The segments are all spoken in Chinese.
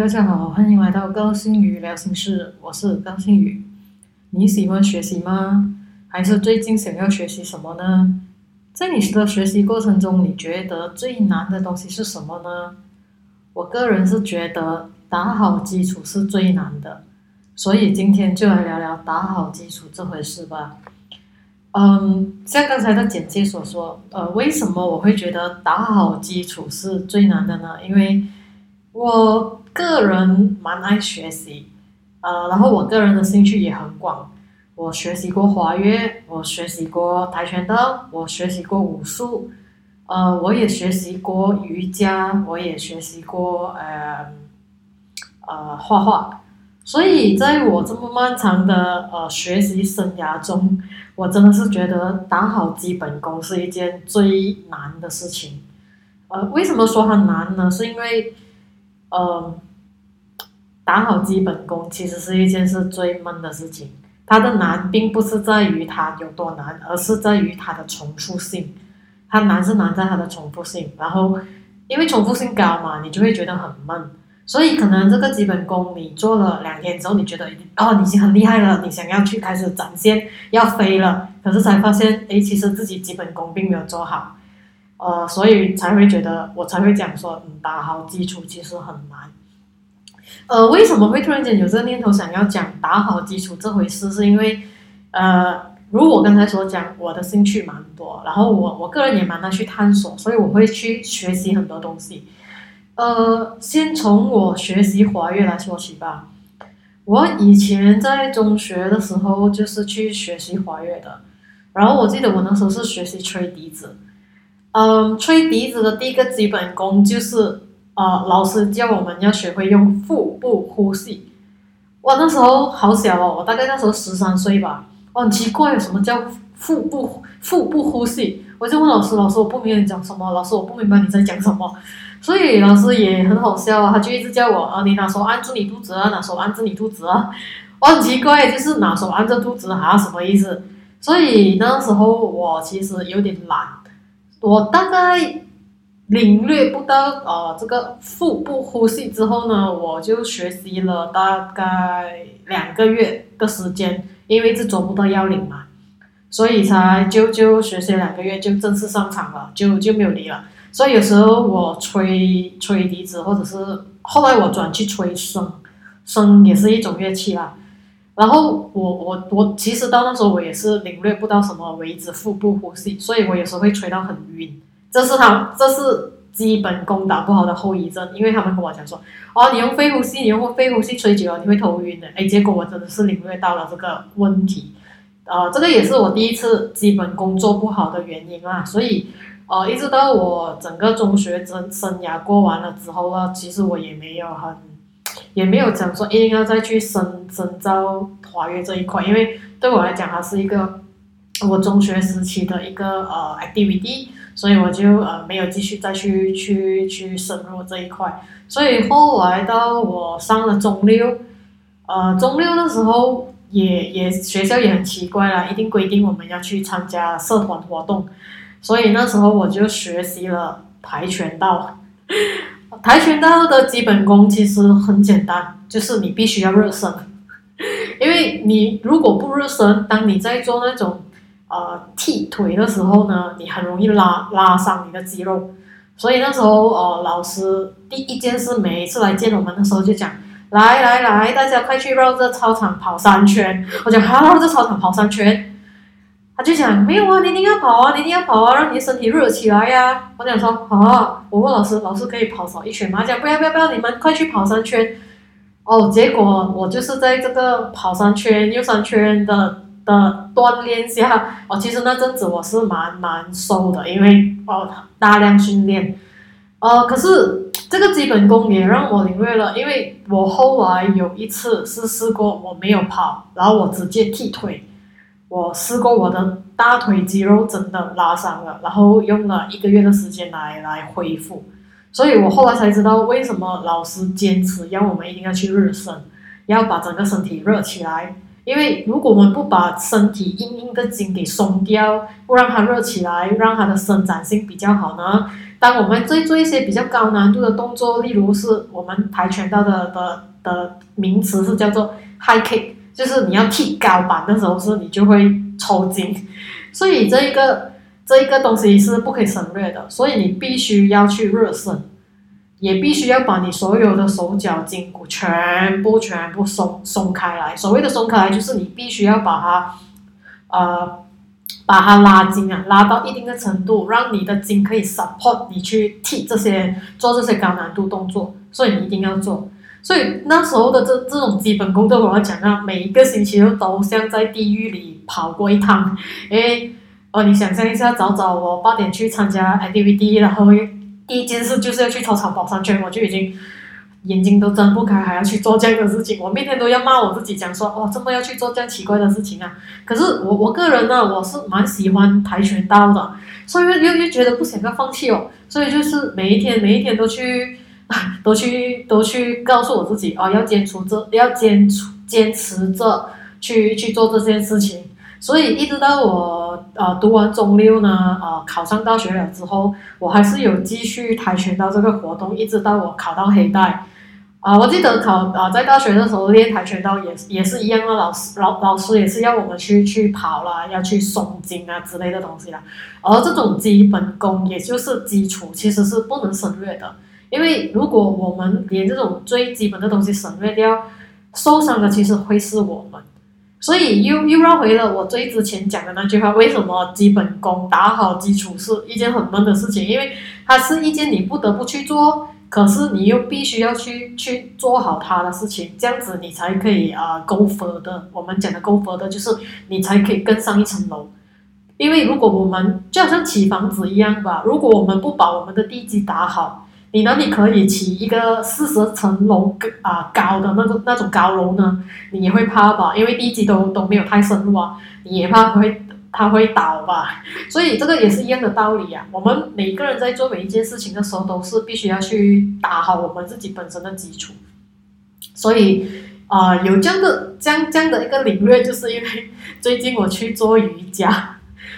大家好，欢迎来到高星宇聊心事，我是高星宇。你喜欢学习吗？还是最近想要学习什么呢？在你的学习过程中，你觉得最难的东西是什么呢？我个人是觉得打好基础是最难的，所以今天就来聊聊打好基础这回事吧。嗯，像刚才的简介所说，呃，为什么我会觉得打好基础是最难的呢？因为我个人蛮爱学习，呃，然后我个人的兴趣也很广。我学习过华乐，我学习过跆拳道，我学习过武术，呃，我也学习过瑜伽，我也学习过呃呃画画。所以在我这么漫长的呃学习生涯中，我真的是觉得打好基本功是一件最难的事情。呃，为什么说它难呢？是因为呃，打好基本功其实是一件是最闷的事情。它的难并不是在于它有多难，而是在于它的重复性。它难是难在它的重复性，然后因为重复性高嘛，你就会觉得很闷。所以可能这个基本功你做了两天之后，你觉得哦，你已经很厉害了，你想要去开始展现要飞了，可是才发现，哎，其实自己基本功并没有做好。呃，所以才会觉得，我才会讲说，嗯，打好基础其实很难。呃，为什么会突然间有这个念头想要讲打好基础这回事？是因为，呃，如我刚才所讲，我的兴趣蛮多，然后我我个人也蛮爱去探索，所以我会去学习很多东西。呃，先从我学习华乐来说起吧。我以前在中学的时候就是去学习华乐的，然后我记得我那时候是学习吹笛子。嗯，吹笛子的第一个基本功就是，呃，老师教我们要学会用腹部呼吸。哇，那时候好小哦，我大概那时候十三岁吧。哇，很奇怪，什么叫腹部腹部呼吸？我就问老师，老师我不明白你讲什么，老师我不明白你在讲什么。所以老师也很好笑啊，他就一直叫我，啊，你拿手按住你肚子啊，拿手按住你肚子啊。我很奇怪，就是拿手按着肚子啊，什么意思？所以那时候我其实有点懒。我大概领略不到呃这个腹部呼吸之后呢，我就学习了大概两个月的时间，因为是做不到要领嘛，所以才就就学习两个月就正式上场了，就就没有离了。所以有时候我吹吹笛子，或者是后来我转去吹笙，笙也是一种乐器啦。然后我我我其实到那时候我也是领略不到什么为止腹部呼吸，所以我有时候会吹到很晕。这是他这是基本功打不好的后遗症，因为他们跟我讲说，哦，你用肺呼吸，你用肺呼吸吹久了你会头晕的。哎，结果我真的是领略到了这个问题，呃，这个也是我第一次基本功做不好的原因啊。所以，呃，一直到我整个中学生生涯过完了之后呢，其实我也没有很。也没有讲说一定要再去深深造华乐这一块，因为对我来讲，它是一个我中学时期的一个呃 activity，所以我就呃没有继续再去去去深入这一块。所以后来到我上了中六，呃中六的时候也也学校也很奇怪啦，一定规定我们要去参加社团活动，所以那时候我就学习了跆拳道。跆拳道的基本功其实很简单，就是你必须要热身，因为你如果不热身，当你在做那种呃踢腿的时候呢，你很容易拉拉伤你的肌肉。所以那时候呃，老师第一件事，每一次来见我们的时候就讲：来来来，大家快去绕着操场跑三圈。我讲好，绕着操场跑三圈。他就讲没有啊，你一定要跑啊，你一定要跑啊，让你的身体热起来呀。我讲说好啊，我问老师，老师可以跑少一圈吗？讲不要不要不要，你们快去跑三圈。哦，结果我就是在这个跑三圈又三圈的的锻炼下，哦，其实那阵子我是蛮蛮瘦的，因为哦大量训练。呃，可是这个基本功也让我领略了，因为我后来有一次是试过我没有跑，然后我直接踢腿。我试过我的大腿肌肉真的拉伤了，然后用了一个月的时间来来恢复，所以我后来才知道为什么老师坚持要我们一定要去热身，要把整个身体热起来。因为如果我们不把身体硬硬的筋给松掉，不让它热起来，让它的伸展性比较好呢，当我们在做一些比较高难度的动作，例如是我们跆拳道的的的名词是叫做 high kick，就是你要踢高板的时候是，你就会抽筋，所以这一个这一个东西是不可以省略的，所以你必须要去热身。也必须要把你所有的手脚筋骨全部全部松松开来。所谓的松开来，就是你必须要把它，呃，把它拉筋啊，拉到一定的程度，让你的筋可以 support 你去踢这些做这些高难度动作。所以你一定要做。所以那时候的这这种基本功，对我来讲啊，每一个星期都像在地狱里跑过一趟。诶，哦，你想象一下，早早我八点去参加 activity，然后。第一件事就是要去操场跑三圈，我就已经眼睛都睁不开，还要去做这样的事情。我每天都要骂我自己，讲说哦，怎么要去做这样奇怪的事情啊？可是我我个人呢，我是蛮喜欢跆拳道的，所以又又觉得不想要放弃哦，所以就是每一天每一天都去，都去都去告诉我自己哦，要坚持这要坚持坚持着去去做这件事情。所以一直到我呃读完中六呢，呃考上大学了之后，我还是有继续跆拳道这个活动，一直到我考到黑带。啊，我记得考啊在大学的时候练跆拳道也也是一样的，老师老老师也是要我们去去跑啦，要去松筋啊之类的东西啦。而这种基本功也就是基础，其实是不能省略的，因为如果我们连这种最基本的东西省略掉，受伤的其实会是我们。所以又又绕回了我最之前讲的那句话：为什么基本功打好基础是一件很闷的事情？因为它是一件你不得不去做，可是你又必须要去去做好它的事情，这样子你才可以啊 go for 的。我们讲的 go for 的就是你才可以更上一层楼。因为如果我们就好像起房子一样吧，如果我们不把我们的地基打好，你哪里可以起一个四十层楼啊高的那个那种高楼呢？你也会怕吧，因为地基都都没有太深入啊，你也怕会它会倒吧。所以这个也是一样的道理啊。我们每个人在做每一件事情的时候，都是必须要去打好我们自己本身的基础。所以啊，有这样的这样这样的一个领略，就是因为 最近我去做瑜伽，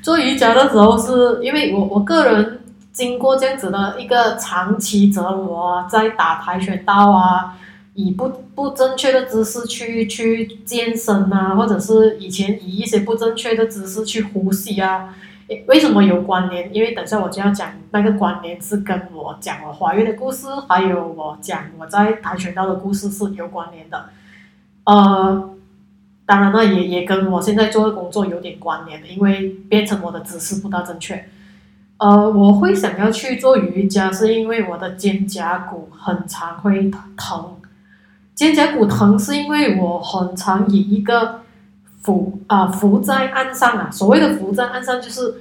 做瑜伽的时候，是因为我我个人。经过这样子的一个长期折磨，在打跆拳道啊，以不不正确的姿势去去健身啊，或者是以前以一些不正确的姿势去呼吸啊，为什么有关联？因为等下我就要讲那个关联是跟我讲我怀孕的故事，还有我讲我在跆拳道的故事是有关联的。呃，当然了，也也跟我现在做的工作有点关联的，因为变成我的姿势不大正确。呃，我会想要去做瑜伽，是因为我的肩胛骨很常会疼。肩胛骨疼是因为我很常以一个浮啊浮在岸上啊，所谓的浮在岸上就是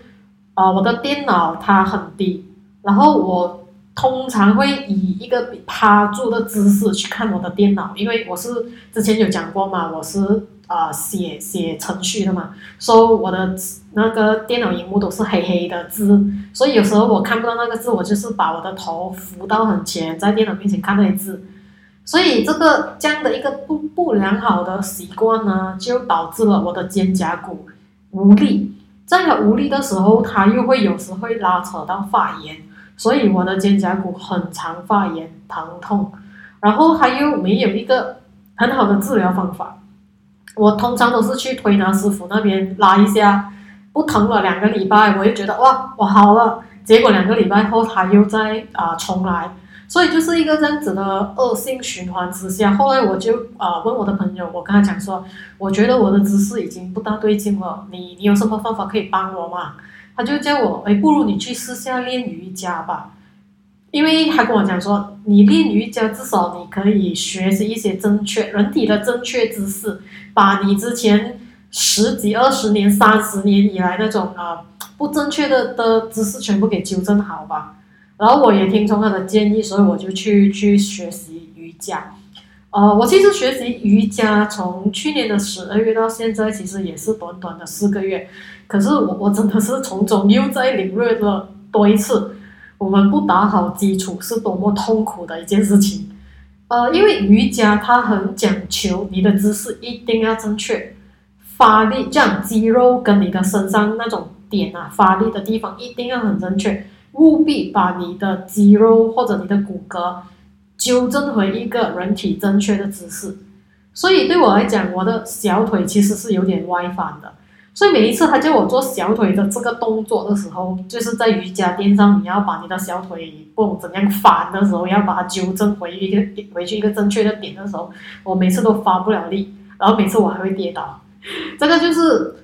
啊我的电脑它很低，然后我通常会以一个趴住的姿势去看我的电脑，因为我是之前有讲过嘛，我是。啊，写写程序的嘛，所以我的那个电脑荧幕都是黑黑的字，所以有时候我看不到那个字，我就是把我的头扶到很前，在电脑面前看那些字，所以这个这样的一个不不良好的习惯呢，就导致了我的肩胛骨无力，在它无力的时候，它又会有时会拉扯到发炎，所以我的肩胛骨很常发炎疼痛，然后它又没有一个很好的治疗方法。我通常都是去推拿师傅那边拉一下，不疼了两个礼拜，我就觉得哇，我好了。结果两个礼拜后，他又在啊重来，所以就是一个这样子的恶性循环之下。后来我就啊问我的朋友，我跟他讲说，我觉得我的姿势已经不大对劲了，你你有什么方法可以帮我吗？他就叫我，哎，不如你去试下练瑜伽吧。因为他跟我讲说，你练瑜伽至少你可以学习一些正确人体的正确姿势，把你之前十几、二十年、三十年以来那种啊不正确的的姿势全部给纠正好吧。然后我也听从他的建议，所以我就去去学习瑜伽。呃，我其实学习瑜伽从去年的十二月到现在，其实也是短短的四个月。可是我我真的是从中又再领略了多一次。我们不打好基础是多么痛苦的一件事情，呃，因为瑜伽它很讲求你的姿势一定要正确，发力，这样肌肉跟你的身上那种点啊发力的地方一定要很正确，务必把你的肌肉或者你的骨骼纠正回一个人体正确的姿势。所以对我来讲，我的小腿其实是有点歪翻的。所以每一次他叫我做小腿的这个动作的时候，就是在瑜伽垫上，你要把你的小腿不怎样翻的时候，要把它纠正回一个回去一个正确的点的时候，我每次都发不了力，然后每次我还会跌倒。这个就是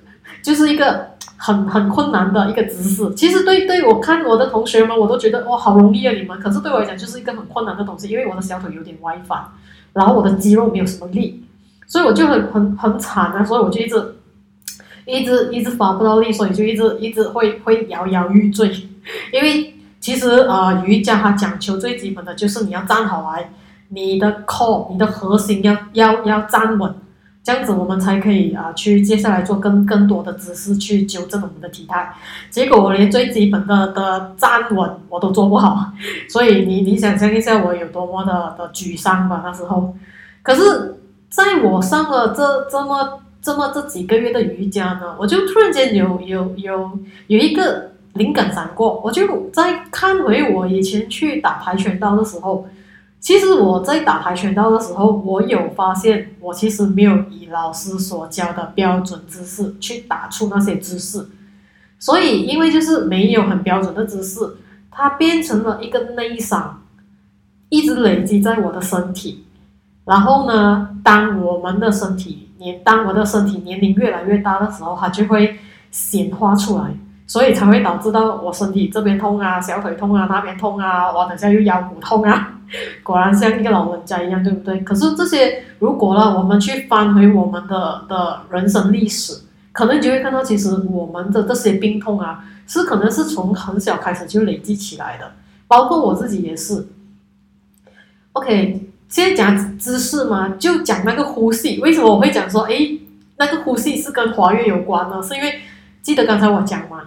就是一个很很困难的一个姿势。其实对对我看我的同学们，我都觉得哇好容易啊你们，可是对我来讲就是一个很困难的东西，因为我的小腿有点歪翻，然后我的肌肉没有什么力，所以我就很很很惨啊，所以我就一直。一直一直发不到力，所以就一直一直会会摇摇欲坠。因为其实呃瑜伽它讲求最基本的就是你要站好来，你的 core 你的核心要要要站稳，这样子我们才可以啊去接下来做更更多的姿势去纠正我们的体态。结果我连最基本的的站稳我都做不好，所以你你想象一下我有多么的的沮丧吧那时候。可是在我上了这这么。这么这几个月的瑜伽呢，我就突然间有有有有一个灵感闪过，我就在看回我以前去打跆拳道的时候，其实我在打跆拳道的时候，我有发现我其实没有以老师所教的标准姿势去打出那些姿势，所以因为就是没有很标准的姿势，它变成了一个内伤，一直累积在我的身体，然后呢，当我们的身体。年当我的身体年龄越来越大的时候，它就会显化出来，所以才会导致到我身体这边痛啊，小腿痛啊，那边痛啊，我等下又腰骨痛啊，果然像一个老人家一样，对不对？可是这些如果呢，我们去翻回我们的的人生历史，可能就会看到，其实我们的这些病痛啊，是可能是从很小开始就累积起来的，包括我自己也是。OK。现在讲姿势嘛，就讲那个呼吸。为什么我会讲说，哎，那个呼吸是跟华乐有关呢？是因为记得刚才我讲嘛，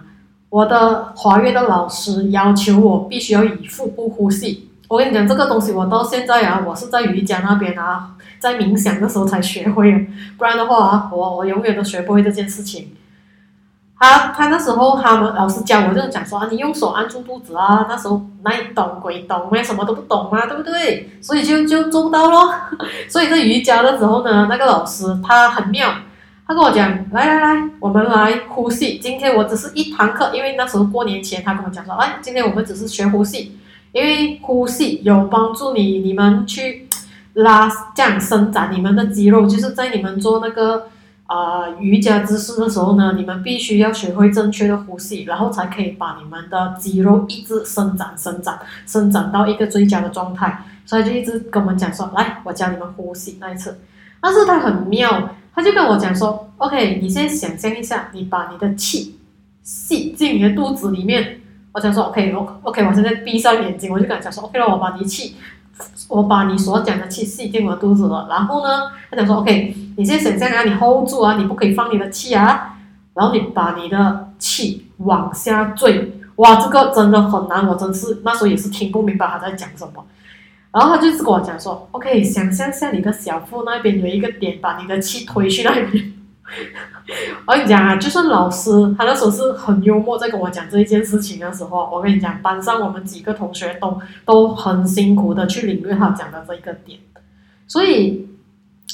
我的华乐的老师要求我必须要以腹部呼吸。我跟你讲这个东西，我到现在啊，我是在瑜伽那边啊，在冥想的时候才学会的，不然的话啊，我我永远都学不会这件事情。他他那时候他们老师教我就讲说啊，你用手按住肚子啊，那时候哪懂鬼懂咩，什么都不懂啊，对不对？所以就就做不到咯。所以在瑜伽的时候呢，那个老师他很妙，他跟我讲，来来来，我们来呼吸。今天我只是一堂课，因为那时候过年前他跟我讲说，哎，今天我们只是学呼吸，因为呼吸有帮助你你们去拉这样伸展你们的肌肉，就是在你们做那个。啊，瑜伽姿势的时候呢，你们必须要学会正确的呼吸，然后才可以把你们的肌肉一直伸展、伸展、伸展到一个最佳的状态。所以就一直跟我们讲说，来，我教你们呼吸那一次。但是他很妙，他就跟我讲说，OK，你现在想象一下，你把你的气吸进你的肚子里面。我讲说，OK，OK，我现在闭上眼睛，我就跟他讲说，OK 了，我把你气。我把你所讲的气吸进我肚子了，然后呢，他讲说，OK，你现在想象啊，你 hold 住啊，你不可以放你的气啊，然后你把你的气往下坠，哇，这个真的很难，我真是那时候也是听不明白他在讲什么，然后他就是跟我讲说，OK，想象下你的小腹那边有一个点，把你的气推去那边。我跟你讲啊，就算老师他那时候是很幽默，在跟我讲这一件事情的时候，我跟你讲，班上我们几个同学都都很辛苦的去领略他讲的这一个点。所以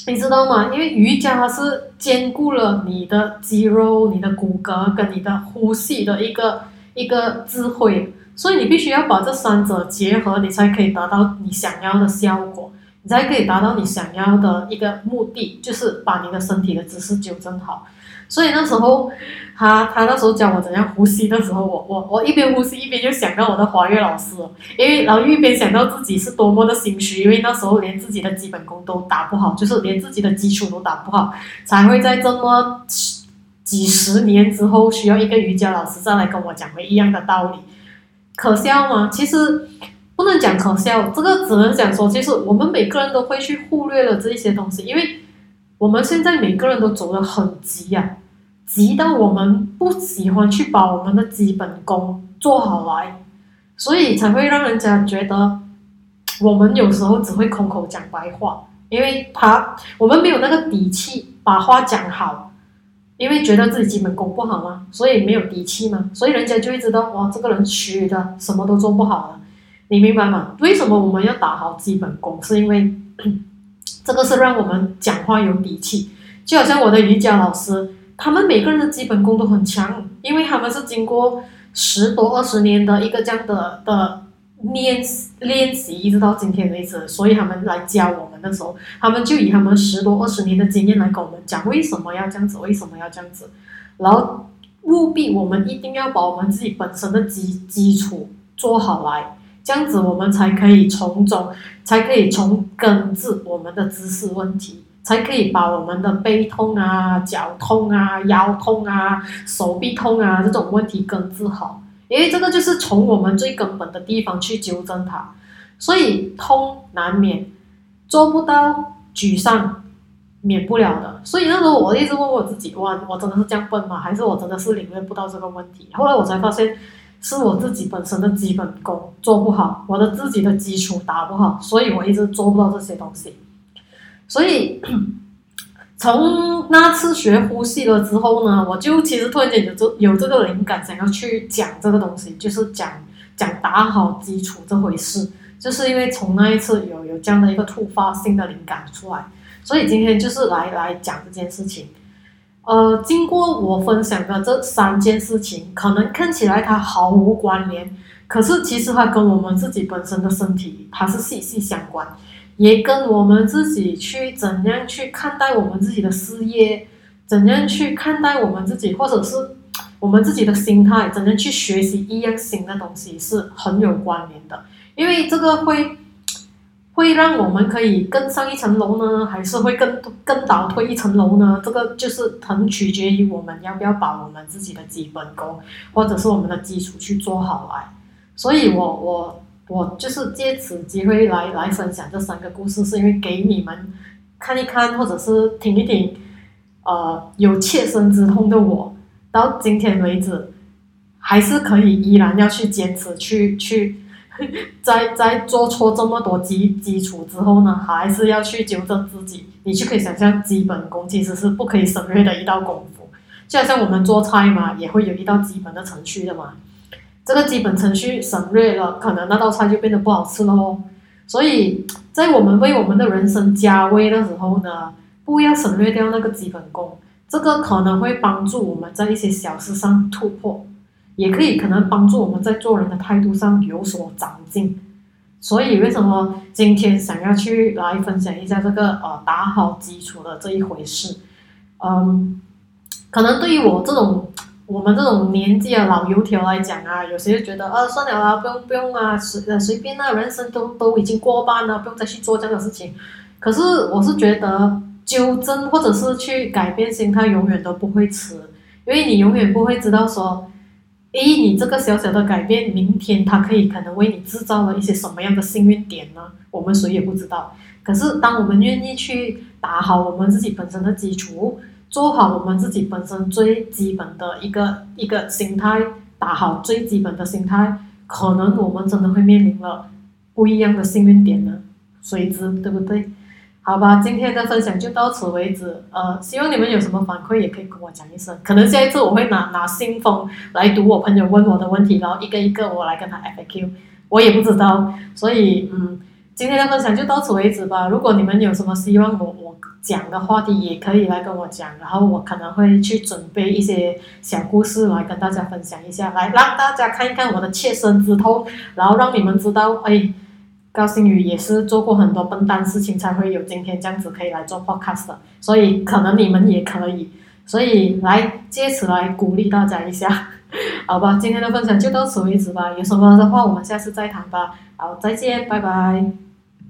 你知道吗？因为瑜伽它是兼顾了你的肌肉、你的骨骼跟你的呼吸的一个一个智慧，所以你必须要把这三者结合，你才可以达到你想要的效果。你才可以达到你想要的一个目的，就是把你的身体的姿势纠正好。所以那时候，他他那时候教我怎样呼吸的时候，我我我一边呼吸一边就想到我的华月老师，因为然后一边想到自己是多么的心虚，因为那时候连自己的基本功都打不好，就是连自己的基础都打不好，才会在这么几十年之后需要一个瑜伽老师再来跟我讲一样的道理，可笑吗？其实。能讲可笑，这个只能讲说，其实我们每个人都会去忽略了这一些东西，因为我们现在每个人都走得很急呀，急到我们不喜欢去把我们的基本功做好来，所以才会让人家觉得我们有时候只会空口讲白话，因为他我们没有那个底气把话讲好。因为觉得自己基本功不好嘛，所以没有底气嘛，所以人家就会知道哇，这个人虚的，什么都做不好了。你明白吗？为什么我们要打好基本功？是因为 这个是让我们讲话有底气。就好像我的瑜伽老师，他们每个人的基本功都很强，因为他们是经过十多二十年的一个这样的的。练练习一直到今天为止，所以他们来教我们的时候，他们就以他们十多二十年的经验来跟我们讲为什么要这样子，为什么要这样子，然后务必我们一定要把我们自己本身的基基础做好来，这样子我们才可以从中，才可以从根治我们的姿势问题，才可以把我们的背痛啊、脚痛啊、腰痛啊、手臂痛啊这种问题根治好。因为这个就是从我们最根本的地方去纠正它，所以痛难免，做不到沮丧，免不了的。所以那时候我一直问我自己：哇，我真的是这样笨吗？还是我真的是领略不到这个问题？后来我才发现，是我自己本身的基本功做不好，我的自己的基础打不好，所以我一直做不到这些东西。所以。从那次学呼吸了之后呢，我就其实突然间有这有这个灵感，想要去讲这个东西，就是讲讲打好基础这回事。就是因为从那一次有有这样的一个突发性的灵感出来，所以今天就是来来讲这件事情。呃，经过我分享的这三件事情，可能看起来它毫无关联，可是其实它跟我们自己本身的身体它是息息相关。也跟我们自己去怎样去看待我们自己的事业，怎样去看待我们自己，或者是我们自己的心态，怎样去学习一样新的东西，是很有关联的。因为这个会会让我们可以更上一层楼呢，还是会更更倒退一层楼呢？这个就是很取决于我们要不要把我们自己的基本功，或者是我们的基础去做好来。所以我我。我就是借此机会来来分享这三个故事，是因为给你们看一看，或者是听一听，呃，有切身之痛的我，到今天为止，还是可以依然要去坚持，去去，在在做错这么多基基础之后呢，还是要去纠正自己。你就可以想象，基本功其实是不可以省略的一道功夫，就好像我们做菜嘛，也会有一道基本的程序的嘛。这个基本程序省略了，可能那道菜就变得不好吃了哦。所以在我们为我们的人生加味的时候呢，不要省略掉那个基本功。这个可能会帮助我们在一些小事上突破，也可以可能帮助我们在做人的态度上有所长进。所以为什么今天想要去来分享一下这个呃打好基础的这一回事？嗯，可能对于我这种。我们这种年纪的老油条来讲啊，有些觉得啊，算了啦，不用不用啊，随随便啊，人生都都已经过半了，不用再去做这样的事情。可是我是觉得纠正或者是去改变心态，永远都不会迟，因为你永远不会知道说，诶，你这个小小的改变，明天它可以可能为你制造了一些什么样的幸运点呢？我们谁也不知道。可是当我们愿意去打好我们自己本身的基础。做好我们自己本身最基本的一个一个心态，打好最基本的心态，可能我们真的会面临了不一样的幸运点呢，谁知对不对？好吧，今天的分享就到此为止。呃，希望你们有什么反馈也可以跟我讲一声。可能下一次我会拿拿信封来读我朋友问我的问题，然后一个一个我来跟他 FAQ，我也不知道。所以嗯，今天的分享就到此为止吧。如果你们有什么希望我我。讲的话题也可以来跟我讲，然后我可能会去准备一些小故事来跟大家分享一下，来让大家看一看我的切身之痛，然后让你们知道，哎，高星宇也是做过很多笨蛋事情才会有今天这样子可以来做 podcast，所以可能你们也可以，所以来借此来鼓励大家一下，好吧，今天的分享就到此为止吧，有什么的话我们下次再谈吧，好，再见，拜拜。